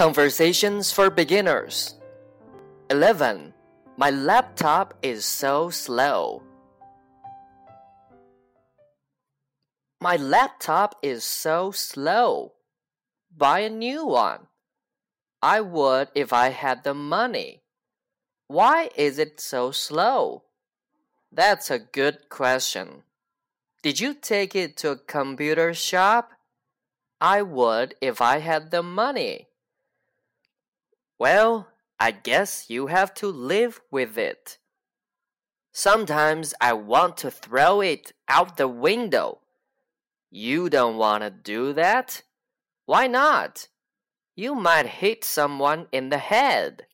Conversations for Beginners 11. My laptop is so slow. My laptop is so slow. Buy a new one. I would if I had the money. Why is it so slow? That's a good question. Did you take it to a computer shop? I would if I had the money. Well, I guess you have to live with it. Sometimes I want to throw it out the window. You don't want to do that? Why not? You might hit someone in the head.